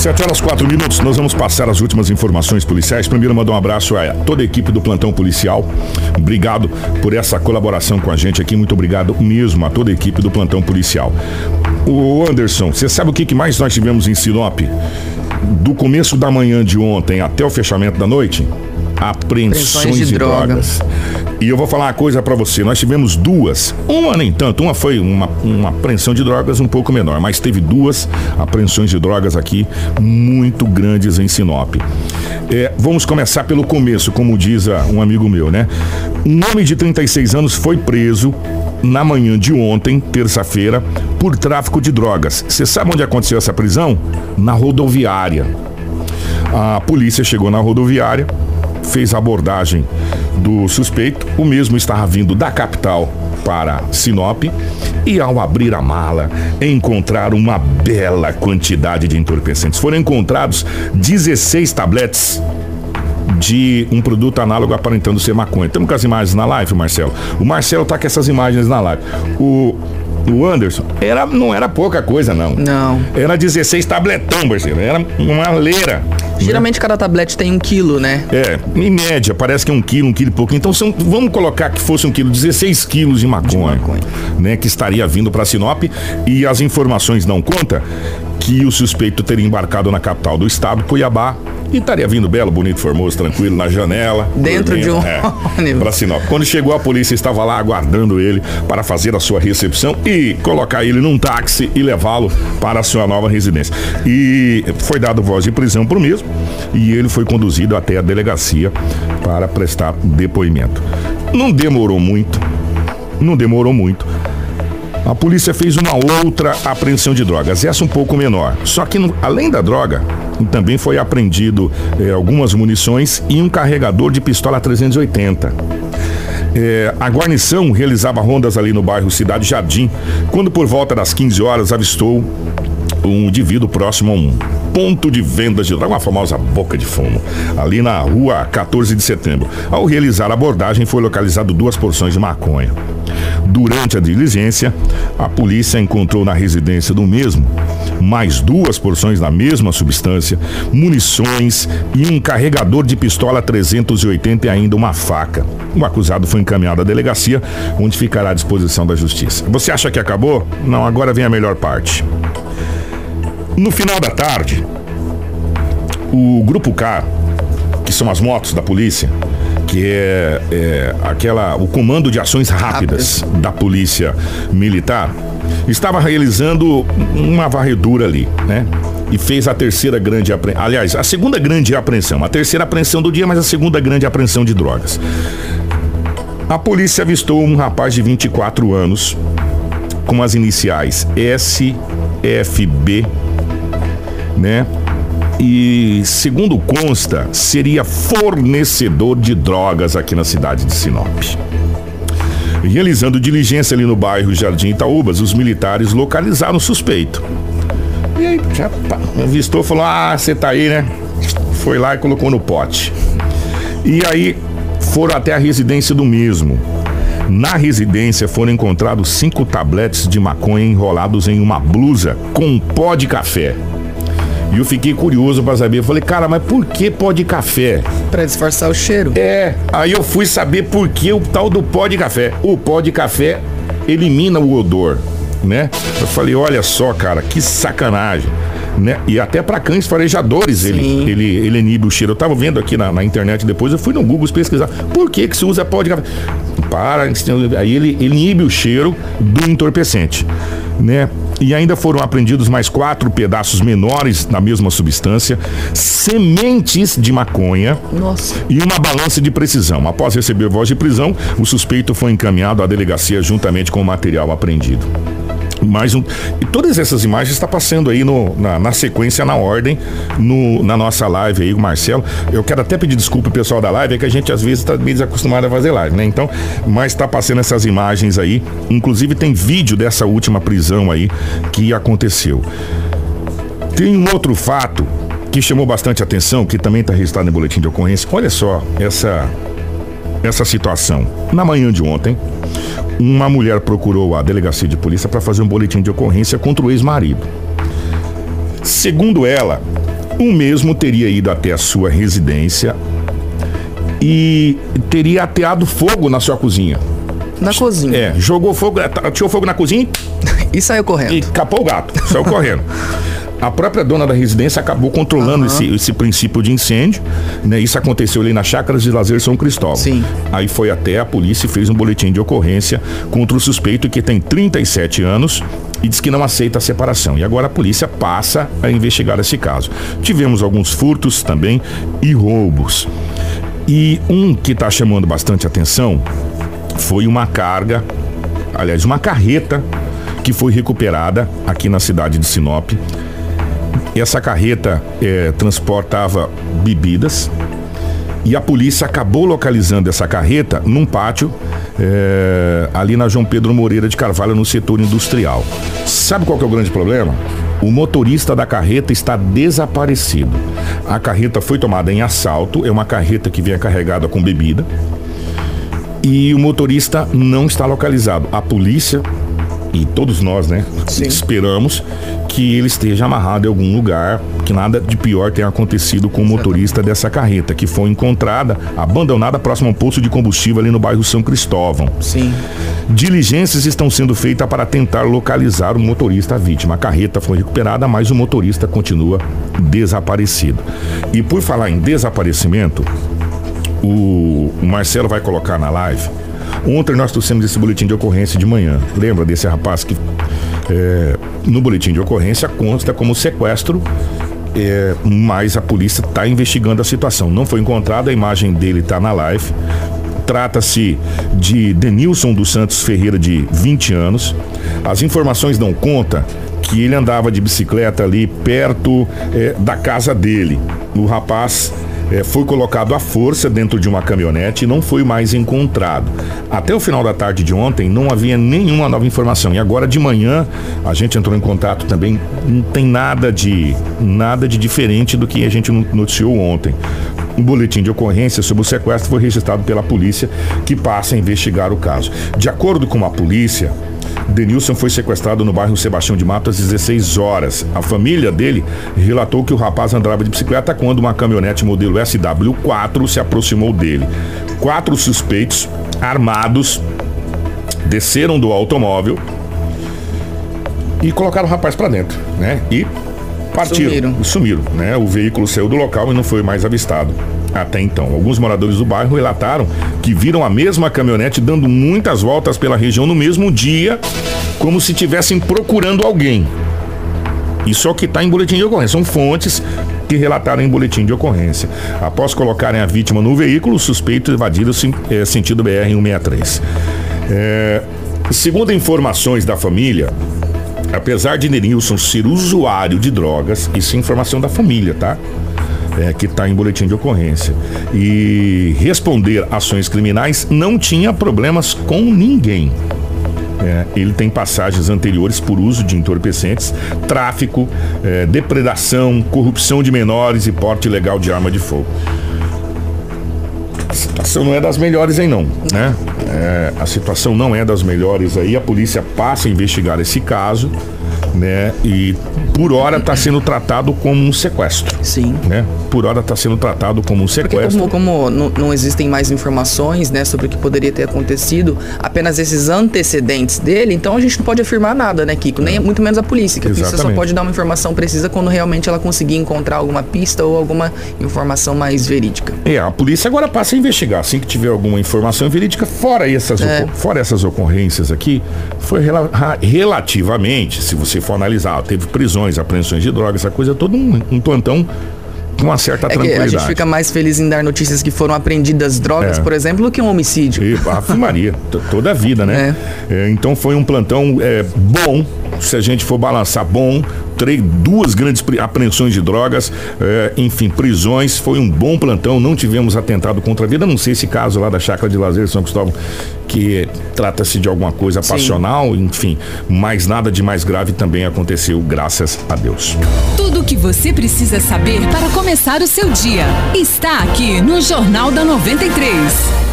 Sete horas quatro minutos, nós vamos passar as últimas informações policiais. Primeiro, mandar um abraço a toda a equipe do plantão policial. Obrigado por essa colaboração com a gente aqui. Muito obrigado mesmo a toda a equipe do plantão policial. O Anderson, você sabe o que mais nós tivemos em Sinop? Do começo da manhã de ontem até o fechamento da noite? Apreensões de, de drogas. drogas. E eu vou falar uma coisa para você. Nós tivemos duas. Uma nem tanto. Uma foi uma, uma apreensão de drogas um pouco menor, mas teve duas apreensões de drogas aqui muito grandes em Sinop. É, vamos começar pelo começo, como diz um amigo meu, né? Um homem de 36 anos foi preso na manhã de ontem, terça-feira, por tráfico de drogas. Você sabe onde aconteceu essa prisão? Na rodoviária. A polícia chegou na rodoviária, fez a abordagem do suspeito. O mesmo estava vindo da capital para Sinop e ao abrir a mala encontraram uma bela quantidade de entorpecentes. Foram encontrados 16 tabletes de um produto análogo aparentando ser maconha. Estamos com as imagens na live, Marcelo. O Marcelo tá com essas imagens na live. O o Anderson, era, não era pouca coisa, não. Não. Era 16 tabletão, parceiro. Era uma leira. Geralmente né? cada tablete tem um quilo, né? É, em média, parece que é um quilo, um quilo e pouco. Então são, vamos colocar que fosse um quilo, 16 quilos de maconha, de maconha. né? Que estaria vindo para Sinop e as informações não contam que o suspeito teria embarcado na capital do estado, Cuiabá, e estaria vindo belo, bonito, formoso, tranquilo, na janela. Dentro dormindo, de um é, ônibus. Pra Sinop. Quando chegou a polícia, estava lá aguardando ele para fazer a sua recepção e colocar ele num táxi e levá-lo para a sua nova residência. E foi dado voz de prisão para o mesmo e ele foi conduzido até a delegacia para prestar depoimento. Não demorou muito, não demorou muito a polícia fez uma outra apreensão de drogas, essa um pouco menor. Só que, além da droga, também foi apreendido eh, algumas munições e um carregador de pistola 380. É, a guarnição realizava rondas ali no bairro Cidade Jardim, quando por volta das 15 horas avistou um indivíduo próximo a um ponto de vendas de droga, uma famosa boca de fumo, ali na rua 14 de setembro. Ao realizar a abordagem, foi localizado duas porções de maconha. Durante a diligência, a polícia encontrou na residência do mesmo mais duas porções da mesma substância, munições e um carregador de pistola 380 e ainda uma faca. O acusado foi encaminhado à delegacia, onde ficará à disposição da justiça. Você acha que acabou? Não, agora vem a melhor parte. No final da tarde, o Grupo K, que são as motos da polícia, que é, é aquela o comando de ações rápidas da polícia militar, estava realizando uma varredura ali, né? E fez a terceira grande apreensão. Aliás, a segunda grande apreensão. A terceira apreensão do dia, mas a segunda grande apreensão de drogas. A polícia avistou um rapaz de 24 anos com as iniciais SFB, né? e, segundo consta, seria fornecedor de drogas aqui na cidade de Sinop. Realizando diligência ali no bairro Jardim Itaúbas, os militares localizaram o suspeito. E aí, já avistou, falou: Ah, você tá aí, né? Foi lá e colocou no pote. E aí foram até a residência do mesmo. Na residência foram encontrados cinco tabletes de maconha enrolados em uma blusa com pó de café. E eu fiquei curioso para saber. Eu falei, cara, mas por que pó de café? Para disfarçar o cheiro. É. Aí eu fui saber por que o tal do pó de café. O pó de café elimina o odor, né? Eu falei, olha só, cara, que sacanagem. Né? E até para cães farejadores ele, ele, ele inibe o cheiro. Eu tava vendo aqui na, na, internet depois, eu fui no Google pesquisar por que, que se usa pó de café. Para, aí ele, ele inibe o cheiro do entorpecente, né? E ainda foram apreendidos mais quatro pedaços menores da mesma substância, sementes de maconha Nossa. e uma balança de precisão. Após receber voz de prisão, o suspeito foi encaminhado à delegacia juntamente com o material apreendido mais um. E todas essas imagens está passando aí no, na, na, sequência, na ordem, no, na nossa live aí, o Marcelo. Eu quero até pedir desculpa pessoal da live, é que a gente às vezes está meio desacostumado a fazer live, né? Então, mas está passando essas imagens aí. Inclusive tem vídeo dessa última prisão aí que aconteceu. Tem um outro fato que chamou bastante atenção, que também está registrado no boletim de ocorrência. Olha só essa essa situação. Na manhã de ontem, uma mulher procurou a delegacia de polícia para fazer um boletim de ocorrência contra o ex-marido. Segundo ela, o mesmo teria ido até a sua residência e teria ateado fogo na sua cozinha. Na cozinha. É, jogou fogo, tirou fogo na cozinha e saiu correndo. E capou o gato, saiu correndo. A própria dona da residência acabou controlando uhum. esse, esse princípio de incêndio. Né? Isso aconteceu ali nas chácaras de lazer São Cristóvão. Sim. Aí foi até a polícia e fez um boletim de ocorrência contra o suspeito que tem 37 anos e diz que não aceita a separação. E agora a polícia passa a investigar esse caso. Tivemos alguns furtos também e roubos. E um que está chamando bastante atenção foi uma carga, aliás, uma carreta que foi recuperada aqui na cidade de Sinop. Essa carreta é, transportava bebidas e a polícia acabou localizando essa carreta num pátio é, ali na João Pedro Moreira de Carvalho, no setor industrial. Sabe qual que é o grande problema? O motorista da carreta está desaparecido. A carreta foi tomada em assalto, é uma carreta que vinha carregada com bebida. E o motorista não está localizado. A polícia e todos nós, né, Sim. esperamos que ele esteja amarrado em algum lugar, que nada de pior tenha acontecido com o motorista dessa carreta, que foi encontrada abandonada próximo a um posto de combustível ali no bairro São Cristóvão. Sim. Diligências estão sendo feitas para tentar localizar o motorista vítima. A carreta foi recuperada, mas o motorista continua desaparecido. E por falar em desaparecimento, o Marcelo vai colocar na live. Ontem nós trouxemos esse boletim de ocorrência de manhã. Lembra desse rapaz que é, no boletim de ocorrência consta como sequestro, é, mas a polícia está investigando a situação. Não foi encontrada, a imagem dele está na live. Trata-se de Denilson dos Santos Ferreira, de 20 anos. As informações dão conta que ele andava de bicicleta ali perto é, da casa dele. O rapaz é, foi colocado à força dentro de uma caminhonete e não foi mais encontrado. Até o final da tarde de ontem não havia nenhuma nova informação. E agora de manhã a gente entrou em contato também. Não tem nada de nada de diferente do que a gente noticiou ontem. Um boletim de ocorrência sobre o sequestro foi registrado pela polícia que passa a investigar o caso. De acordo com a polícia, Denilson foi sequestrado no bairro Sebastião de Mato às 16 horas. A família dele relatou que o rapaz andava de bicicleta quando uma caminhonete modelo SW4 se aproximou dele. Quatro suspeitos armados desceram do automóvel e colocaram o rapaz para dentro, né? E partiram, sumiram. sumiram, né? O veículo saiu do local e não foi mais avistado até então. Alguns moradores do bairro relataram que viram a mesma caminhonete dando muitas voltas pela região no mesmo dia, como se estivessem procurando alguém. Isso é o que está em boletim de ocorrência. São fontes que relataram em boletim de ocorrência. Após colocarem a vítima no veículo, suspeito evadiram é, sentido BR-163. É, segundo informações da família, apesar de Nerilson ser usuário de drogas, isso é informação da família, tá? É, que está em boletim de ocorrência, e responder ações criminais, não tinha problemas com ninguém. É, ele tem passagens anteriores por uso de entorpecentes, tráfico, é, depredação, corrupção de menores e porte ilegal de arma de fogo. A situação não é das melhores aí não, né? É, a situação não é das melhores aí. A polícia passa a investigar esse caso né? E por hora está sendo tratado como um sequestro. Sim. Né? Por hora está sendo tratado como um sequestro. Porque como, como não, não, existem mais informações, né, sobre o que poderia ter acontecido, apenas esses antecedentes dele, então a gente não pode afirmar nada, né, Kiko? Nem muito menos a polícia, que a polícia só pode dar uma informação precisa quando realmente ela conseguir encontrar alguma pista ou alguma informação mais verídica. É, a polícia agora passa a investigar, assim que tiver alguma informação verídica, fora essas, é. fora essas ocorrências aqui, foi rela relativamente, se você for analisar, teve prisões, apreensões de drogas, essa coisa toda um, um plantão com uma certa é tranquilidade. a gente fica mais feliz em dar notícias que foram apreendidas drogas, é. por exemplo, do que um homicídio. E, Maria, toda a vida, né? É. É, então foi um plantão é, bom, se a gente for balançar bom, três, duas grandes apreensões de drogas, é, enfim, prisões, foi um bom plantão, não tivemos atentado contra a vida, não sei esse caso lá da chácara de lazer São Cristóvão, que trata-se de alguma coisa Sim. passional, enfim, mas nada de mais grave também aconteceu, graças a Deus. Tudo o que você precisa saber para começar o seu dia está aqui no Jornal da 93.